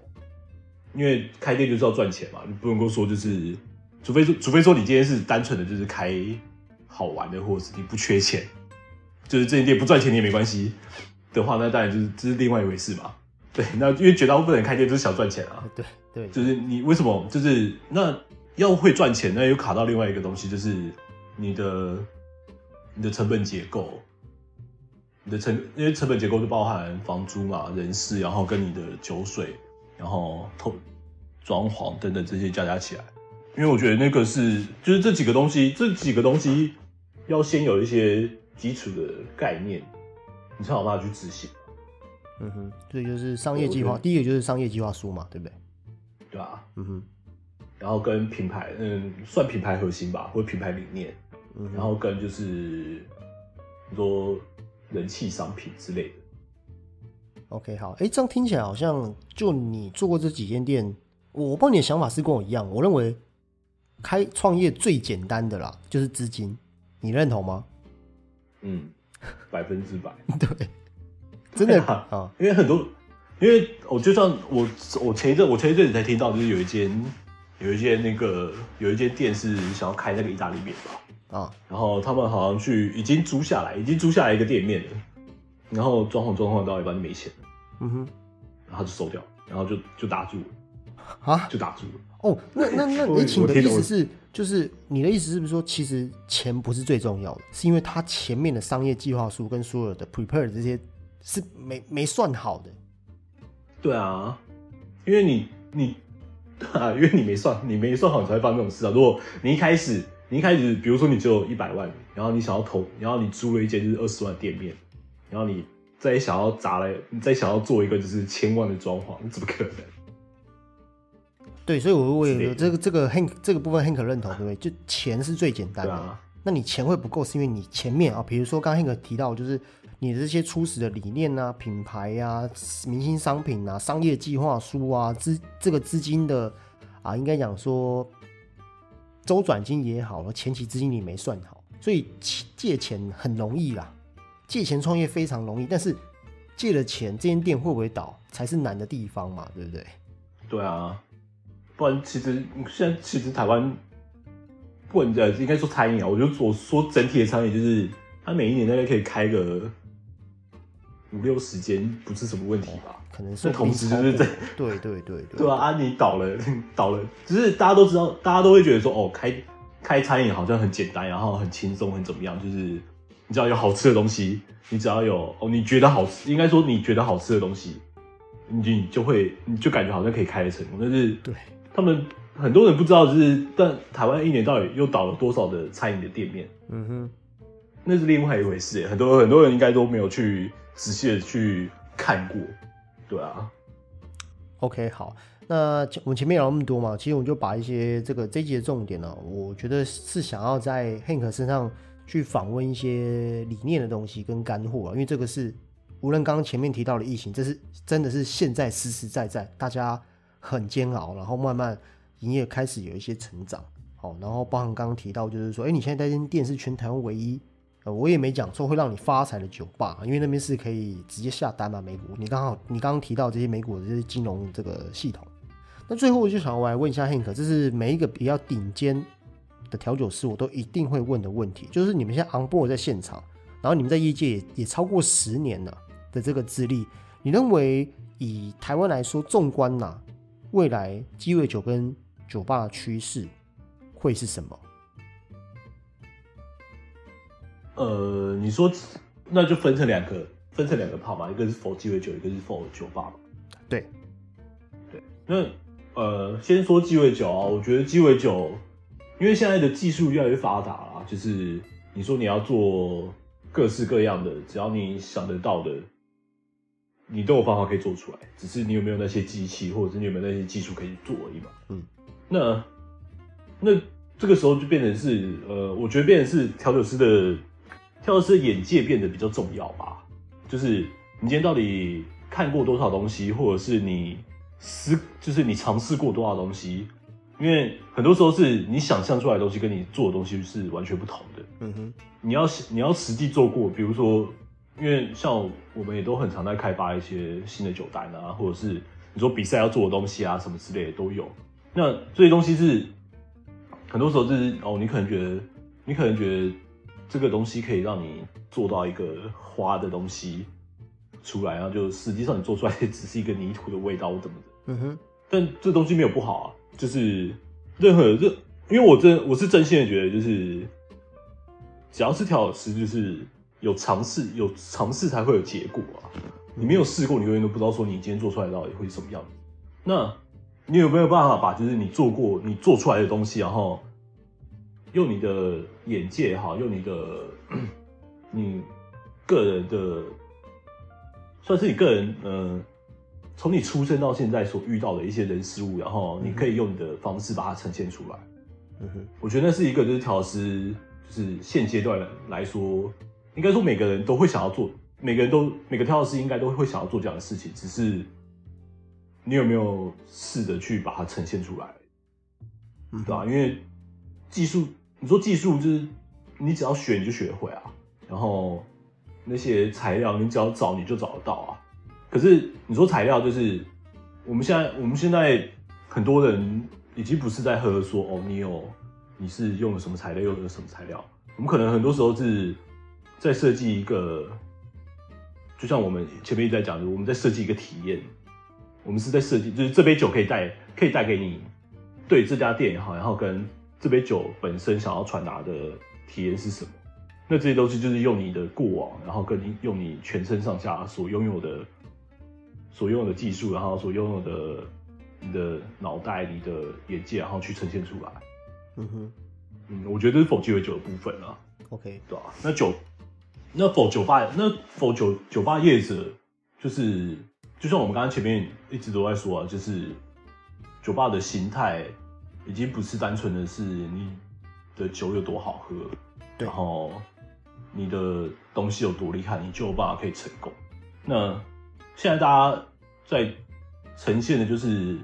因为开店就是要赚钱嘛，你不能够说就是，除非说除非说你今天是单纯的就是开好玩的，或者是你不缺钱，就是这一店不赚钱你也没关系的话，那当然就是这是另外一回事嘛。对，那因为绝大部分人开店都是想赚钱啊，对对，就是你为什么就是那要会赚钱，那又卡到另外一个东西，就是你的你的成本结构，你的成因为成本结构就包含房租嘛、人事，然后跟你的酒水，然后透装潢等等这些加加起来，因为我觉得那个是就是这几个东西，这几个东西要先有一些基础的概念，你才有办法去执行，嗯哼，这就是商业计划，第一个就是商业计划书嘛，对不对？对啊、嗯哼，然后跟品牌，嗯，算品牌核心吧，或品牌理念，嗯，然后跟就是很多人气商品之类的。OK，好，哎，这样听起来好像就你做过这几间店，我不知道你的想法是跟我一样，我认为开创业最简单的啦，就是资金，你认同吗？嗯，百分之百。对，真的啊啊，因为很多，因为我就像我我前一阵我前一阵子才听到，就是有一间有一间那个有一间店是想要开那个意大利面吧，啊，然后他们好像去已经租下来，已经租下来一个店面了，然后装潢装潢到一半就没钱了，嗯哼，然后就收掉，然后就就打住了，啊，就打住了。哦，那那那 你请的意思是，就是你的意思是不是说，其实钱不是最重要的，是因为他前面的商业计划书跟所有的 prepare 这些是没没算好的，对啊，因为你你啊，因为你没算，你没算好，你才会发生这种事啊。如果你一开始，你一开始，比如说你只有一百万，然后你想要投，然后你租了一间就是二十万的店面，然后你再想要砸了，你再想要做一个就是千万的装潢，怎么可能？对，所以我我也有这个这个 Hank 这个部分 Hank 认同，对不对？就钱是最简单的，对啊，那你钱会不够，是因为你前面啊，比如说刚刚 Hank 提到，就是你的这些初始的理念啊、品牌啊、明星商品啊、商业计划书啊、资这个资金的啊，应该讲说周转金也好，前期资金你没算好，所以借钱很容易啦，借钱创业非常容易，但是借了钱，这间店会不会倒才是难的地方嘛，对不对？对啊，不然其实现在其实台湾，不管呃应该说餐饮啊，我觉得我说整体的餐饮就是，它每一年大概可以开个五六十间，不是什么问题吧？可能是那同时就是在对对对对 对啊，啊你倒了 倒了，只是大家都知道，大家都会觉得说，哦，开开餐饮好像很简单，然后很轻松，很怎么样，就是你只要有好吃的东西，你只要有哦，你觉得好吃，应该说你觉得好吃的东西，你就你就会你就感觉好像可以开得成功，但是对，他们很多人不知道，就是但台湾一年到底又倒了多少的餐饮的店面，嗯哼。那是另外一回事耶。很多很多人应该都没有去仔细的去看过，对啊，OK，好，那我们前面聊那么多嘛，其实我们就把一些这个这一集的重点呢、我觉得是想要在 Hank 身上去访问一些理念的东西跟干货啊，因为这个是无论刚刚前面提到的疫情，这是真的是现在实实在在大家很煎熬，然后慢慢营业开始有一些成长，好，然后包含刚刚提到就是说，哎，你现在这间店是全台湾唯一。我也没讲说会让你发财的酒吧，因为那边是可以直接下单嘛，美股。你刚好你刚刚提到这些美股的这些金融这个系统，那最后我就想要来问一下 Hank，这是每一个比较顶尖的调酒师，我都一定会问的问题，就是你们现在 on board 在现场，然后你们在业界也也超过十年了的这个资历，你认为以台湾来说，纵观呐、未来鸡尾酒跟酒吧的趋势会是什么？呃，你说那就分成两个，分成两个泡嘛，一个是否鸡尾酒，一个是否酒吧嘛。对，对，那呃，先说鸡尾酒啊，我觉得鸡尾酒，因为现在的技术越来越发达了，就是你说你要做各式各样的，只要你想得到的，你都有方法可以做出来，只是你有没有那些机器，或者是你有没有那些技术可以做而已嘛。嗯，那那这个时候就变成是，呃，我觉得变成是调酒师的调酒师的眼界变得比较重要吧。就是你今天到底看过多少东西，或者是你思，就是你尝试过多少东西。因为很多时候是你想象出来的东西跟你做的东西是完全不同的。嗯哼，你要你要实际做过，比如说，因为像我们也都很常在开发一些新的酒单啊，或者是你说比赛要做的东西啊，什么之类的都有。那这些东西是很多时候就是哦，你可能觉得你可能觉得这个东西可以让你做到一个花的东西出来，然后就实际上你做出来只是一个泥土的味道或怎么的。嗯哼，但这东西没有不好啊，就是任何任，因为我真我是真心的觉得，就是只要是调酒师，就是有尝试，有尝试才会有结果啊。你没有试过，你永远都不知道说你今天做出来到底会是什么样子。那你有没有办法把就是你做过、你做出来的东西，然后用你的眼界也好，用你的 你个人的，算是你个人呃，从你出生到现在所遇到的一些人事物，然后你可以用你的方式把它呈现出来。嗯哼，我觉得那是一个就是调师，就是现阶段来说，应该说每个人都会想要做，每个人都每个调师应该都会想要做这样的事情，只是你有没有试着去把它呈现出来，嗯对吧、因为技术，你说技术就是你只要学你就学会啊，然后那些材料你只要找你就找得到啊。可是你说材料就是我们现在我们现在很多人已经不是在喝说哦，你有你是用了什么材料，用了什么材料。我们可能很多时候是在设计一个，就像我们前面一直在讲的，我们在设计一个体验。我们是在设计，就是这杯酒可以带可以带给你对这家店也好，然后跟这杯酒本身想要传达的体验是什么。那这些东西就是用你的过往，然后跟你用你全身上下所拥有的、所拥有的技术，然后所拥有的你的脑袋、你的眼界，然后去呈现出来。嗯哼嗯，我觉得这是否鸡尾酒的部分啊，，OK，对吧、那酒，那否酒吧，那否酒酒吧业者，就是就像我们刚刚前面一直都在说啊，就是酒吧的形态已经不是单纯的是你的酒有多好喝，然后你的东西有多厉害，你就有办法可以成功。那现在大家在呈现的就是，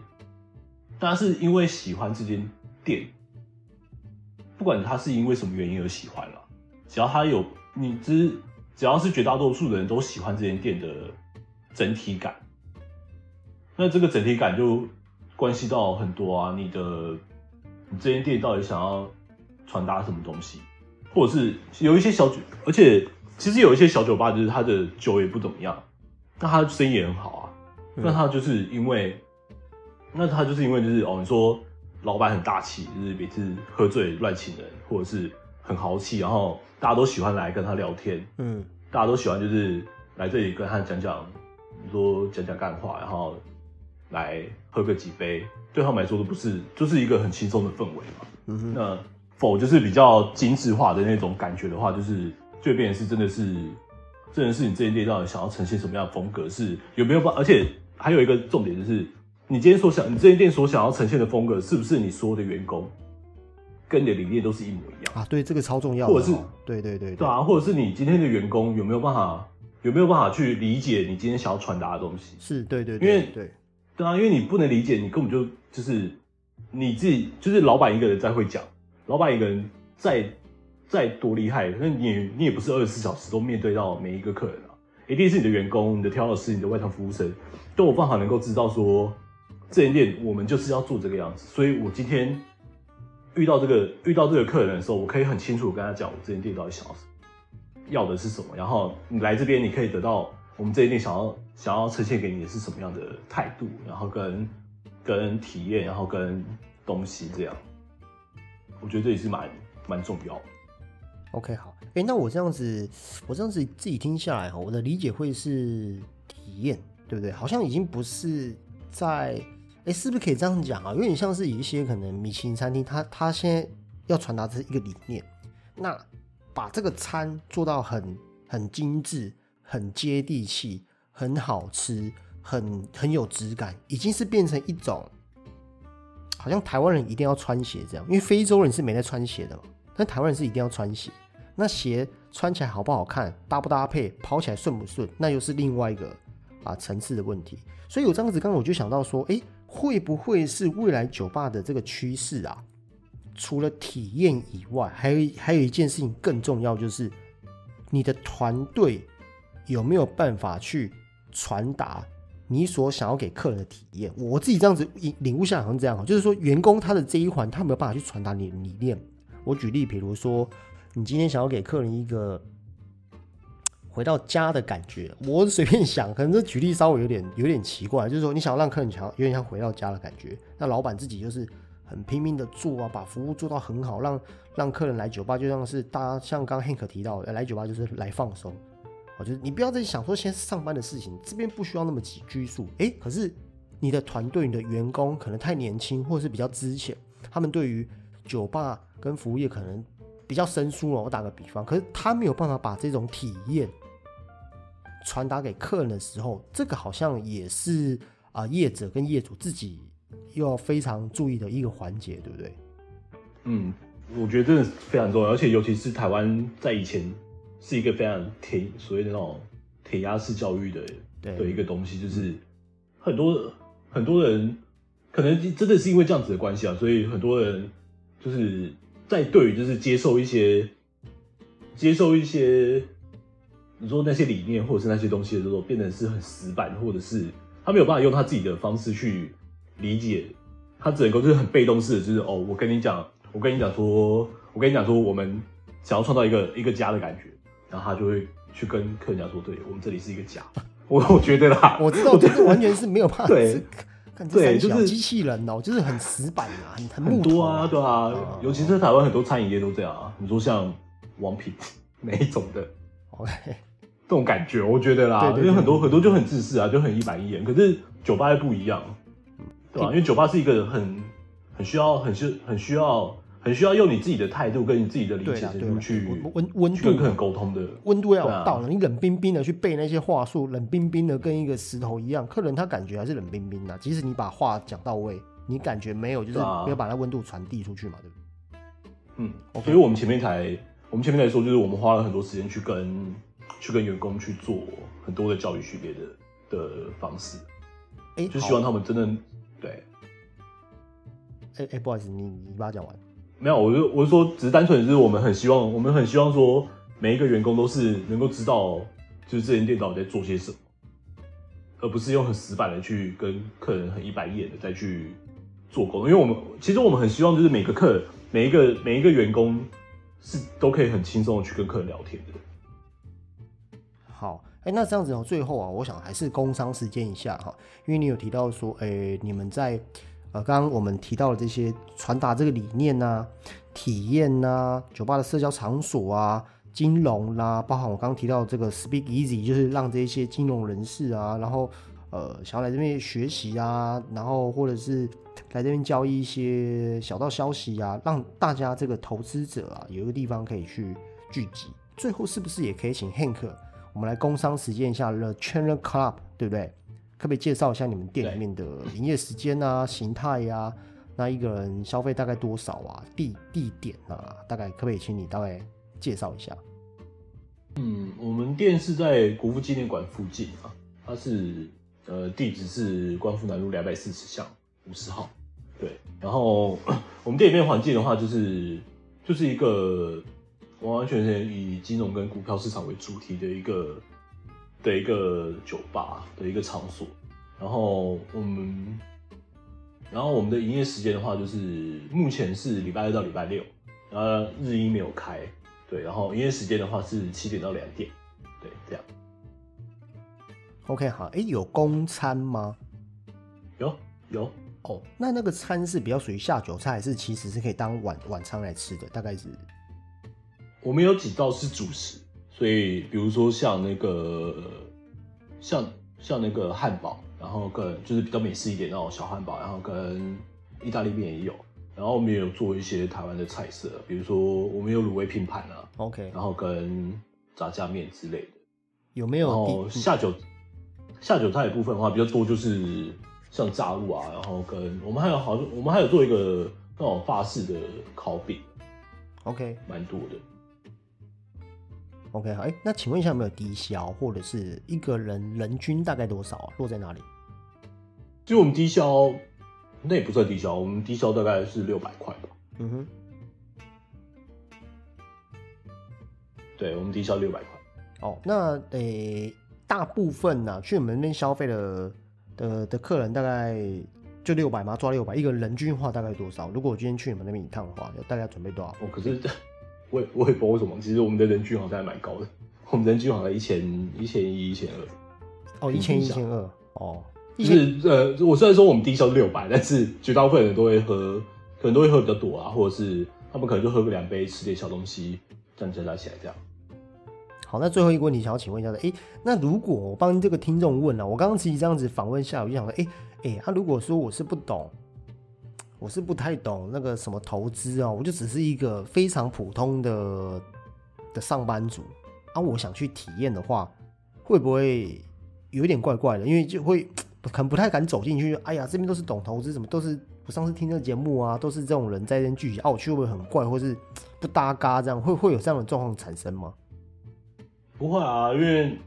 大家是因为喜欢这间店，不管他是因为什么原因而喜欢了，只要他有你只只要是绝大多数的人都喜欢这间店的整体感，那这个整体感就关系到很多啊，你的你这间店到底想要传达什么东西，或者是有一些小酒，而且其实有一些小酒吧就是他的酒也不怎么样，那他生意也很好啊，那他就是因为，那他就是因为就是哦，你说老板很大气，就是每次喝醉乱请人，或者是很豪气，然后大家都喜欢来跟他聊天，嗯。大家都喜欢就是来这里跟他讲讲，你说讲讲干话，然后来喝个几杯，对他们来说都不是，就是一个很轻松的氛围嘛。那否就是比较精致化的那种感觉的话，就是就会变成是真的是，真的是你这一店到底想要呈现什么样的风格，是有没有办？而且还有一个重点就是，你今天所想，你这一店所想要呈现的风格，是不是你所有的员工跟你的理念都是一模一样？啊，对，这个超重要的哦，或者是对对对对啊，或者是你今天的员工有没有办法，有没有办法去理解你今天想要传达的东西？是，对对因为对对，啊，因为你不能理解，你根本就就是你自己，就是老板一个人在会讲，老板一个人再再多厉害，那你你也不是二十四小时都面对到每一个客人啊，一定是你的员工、你的调酒师、你的外场服务生都有办法能够知道说，这间店我们就是要做这个样子，所以我今天遇到这个遇到这个客人的时候，我可以很清楚跟他讲，我这间店到底想要什么，要的是什么，然后你来这边你可以得到我们这一店想要想要呈现给你的是什么样的态度，然后跟跟体验，然后跟东西这样，我觉得这也是蛮蛮重要的。OK，好，哎、那我这样子，我这样子自己听下来哈，我的理解会是体验，对不对？好像已经不是在，哎、是不是可以这样讲啊？有点像是有一些可能米其林餐厅，它它现在要传达的是一个理念，那把这个餐做到很很精致、很接地气、很好吃、很很有质感，已经是变成一种，好像台湾人一定要穿鞋这样，因为非洲人是没在穿鞋的嘛，但台湾人是一定要穿鞋。那鞋穿起来好不好看，搭不搭配，跑起来顺不顺，那又是另外一个啊层次的问题。所以有这样子，刚刚我就想到说，诶，会不会是未来酒吧的这个趋势啊？除了体验以外，还有还有一件事情更重要，就是你的团队有没有办法去传达你所想要给客人的体验？我自己这样子领领悟下来好像这样，就是说员工他的这一环，他没有办法去传达你的理念。我举例，比如说你今天想要给客人一个回到家的感觉，我随便想，可能这举例稍微有点有点奇怪，就是说你想要让客人想要有点像回到家的感觉，那老板自己就是很拼命的做啊，把服务做到很好，让让客人来酒吧就像是大家像刚刚 Hank 提到，来酒吧就是来放松。我就是你不要再想说现在是上班的事情，这边不需要那么拘拘束。诶，可是你的团队、你的员工可能太年轻，或者是比较资浅，他们对于酒吧跟服务业可能比较生疏了。我打个比方，可是他没有办法把这种体验传达给客人的时候，这个好像也是啊、业者跟业主自己又要非常注意的一个环节，对不对？嗯，我觉得真的非常重要，而且尤其是台湾在以前是一个非常铁所谓的那种铁压式教育的对。的一个东西，就是很多很多人可能真的是因为这样子的关系啊，所以很多人就是在对于就是接受一些接受一些你说那些理念或者是那些东西的时候，变得是很死板，或者是他没有办法用他自己的方式去理解，他只能够就是很被动式的，就是哦，我跟你讲，我跟你讲说，我跟你讲说，我们想要创造一个一个家的感觉，然后他就会去跟客人家说，对我们这里是一个假。我我觉得啦，我知道，这个完全是没有怕。对，看这三对就是机器人哦，就是很死板啊，很很很多啊，对啊嗯，尤其是台湾很多餐饮业都这样啊。你说像王品 那一种的 OK，这种感觉，我觉得啦，因为很多很多就很自私啊，就很一板一眼。可是酒吧又不一样，对吧、因为酒吧是一个很很需要、很需、很需要、很需要用你自己的态度跟你自己的理解程度去温温温度去跟客人沟通的。温度要到了，你冷冰冰的去背那些话术，冷冰冰的跟一个石头一样，客人他感觉还是冷冰冰的。即使你把话讲到位，你感觉没有，就是没有把那温度传递出去嘛，对不对？嗯所以我们前面才，我们前面才说，就是我们花了很多时间去跟去跟员工去做很多的教育训练的的方式，哎，就希望他们真的对。哎哎，不好意思，你你把它讲完。没有，我就我是说，只是单纯就是我们很希望，我们很希望说，每一个员工都是能够知道，就是这间店到底在做些什么，而不是用很死板的去跟客人很一板一眼的再去做沟通。因为我们其实我们很希望，就是每个客、每一个每一个员工是都可以很轻松的去跟客人聊天的。好，哎，那这样子哦，最后啊，我想还是工商时间一下哈，因为你有提到说，哎，你们在呃，刚刚我们提到的这些传达这个理念呐、体验呐、酒吧的社交场所啊、金融啦、包含我刚刚提到这个 Speak Easy，就是让这些金融人士啊，然后呃，想要来这边学习啊，然后或者是来这边交易一些小道消息啊，让大家这个投资者啊有一个地方可以去聚集。最后是不是也可以请 Hank 我们来工商实践一下 The Channel Club，对不对？可不可以介绍一下你们店里面的营业时间啊、形态呀、那一个人消费大概多少啊？地地点啊，大概可不可以请你大概介绍一下？嗯，我们店是在国父纪念馆附近啊，它是呃地址是光复南路两百四十巷五十号，对。然后 我们店里面环境的话，就是就是一个完完全全以金融跟股票市场为主题的一个的一个酒吧的一个场所。然后我们，然后我们的营业时间的话，就是目前是礼拜二到礼拜六，然后日一没有开。对，然后营业时间的话是七点到两点，对，这样 OK，好，哎，有公餐吗？有有，哦，那那个餐是比较属于下酒菜，还是其实是可以当晚晚餐来吃的？大概是我们有几道是主食，所以比如说像那个像像那个汉堡，然后跟就是比较美式一点那种小汉堡，然后跟意大利面也有，然后我们也有做一些台湾的菜色，比如说我们有卤味拼盘啊，OK，然后跟炸酱面之类的。有没然有后？下酒下酒菜的部分的话，比较多就是像炸物啊，然后跟我们还有好像我们还有做一个那种法式的烤饼，OK 蛮多的。OK，好，哎，那请问一下有没有低消，或者是一个人人均大概多少啊？落在哪里？其实我们低消那也不算低消，我们低消大概是六百块吧。嗯哼，对，我们低消六百块。哦，那诶、大部分呢、去你们那边消费的的的客人大概就六百吗？抓六百，一个人均话大概多少？如果我今天去你们那边一趟的话，要大概准备多少？哦，可是我也我也不知道为什么，其实我们的人均好像还蛮高的，我们人均好像一千一千一一千二。哦，一千一千二，哦，一就是呃，我虽然说我们低消六百，但是绝大部分人都会喝，可能都会喝比较多啊，或者是他们可能就喝个两杯，吃点小东西，这样加加起来这样。好，那最后一个问题想要请问一下的，诶，那如果我帮这个听众问了、我刚刚其实这样子访问下来，我就想说，诶诶，他、如果说我是不懂，我是不太懂那个什么投资啊，我就只是一个非常普通的的上班族啊，我想去体验的话，会不会有一点怪怪的？因为就会可能不太敢走进去。哎呀，这边都是懂投资，什么都是我上次听这个节目啊，都是这种人在这边聚集啊，我去会不会很怪，或是不搭嘎这样？会会有这样的状况产生吗？不会啊，因为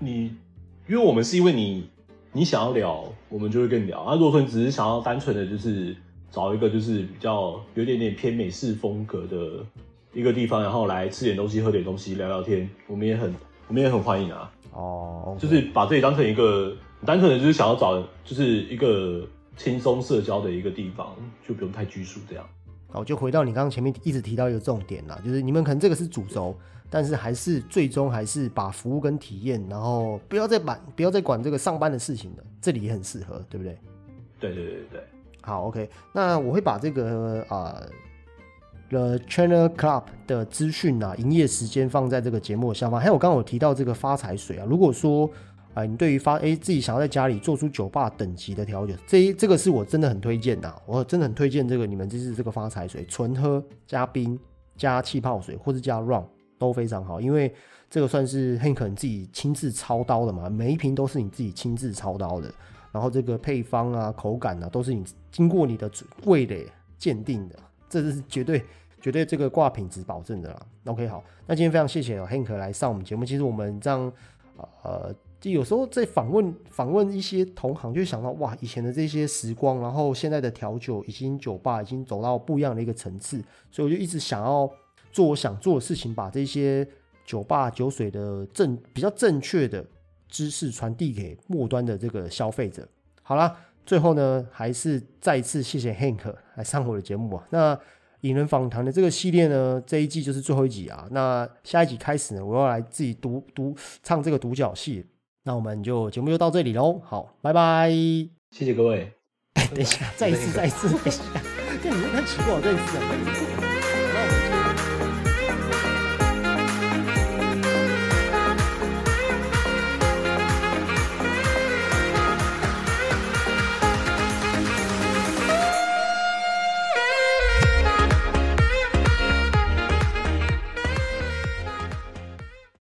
你，因为我们是因为你，你想要聊，我们就会跟你聊。啊，如果说你只是想要单纯的就是找一个就是比较有点点偏美式风格的一个地方，然后来吃点东西、喝点东西、聊聊天，我们也很我们也很欢迎啊。哦，就是把这里当成一个单纯的，就是想要找就是一个轻松社交的一个地方，就不用太拘束这样。好，就回到你刚刚前面一直提到一个重点啦，就是你们可能这个是主轴，但是还是最终还是把服务跟体验，然后不要再管不要再管这个上班的事情了，这里也很适合，对不对？对对对对，好，OK，那我会把这个啊、The Channel Club 的资讯啊，营业时间放在这个节目的下方。还有刚刚我提到这个发财水啊，如果说啊、你对于发哎自己想要在家里做出酒吧等级的调酒，这一这个是我真的很推荐呐，我真的很推荐这个你们这是这个发财水，纯喝加冰加气泡水或是加 rum 都非常好，因为这个算是 Hank 自己亲自操刀的嘛，每一瓶都是你自己亲自操刀的。然后这个配方啊、口感啊，都是你经过你的味蕾鉴定的，这是绝对绝对这个挂品质保证的啦。OK，好，那今天非常谢谢哦 Hank 来上我们节目。其实我们这样呃，就有时候在访问访问一些同行，就想到哇，以前的这些时光，然后现在的调酒已经酒吧已经走到不一样的一个层次，所以我就一直想要做我想做的事情，把这些酒吧酒水的正比较正确的知识传递给末端的这个消费者。好啦，最后呢，还是再一次谢谢 Hank 来上我的节目啊。那引人访谈的这个系列呢，这一季就是最后一集啊。那下一集开始呢，我要来自己独独唱这个独角戏。那我们就节目就到这里喽。好，拜拜。谢谢各位。等一下，再一次，再一次，等一下，这你们太奇怪了，再一次啊。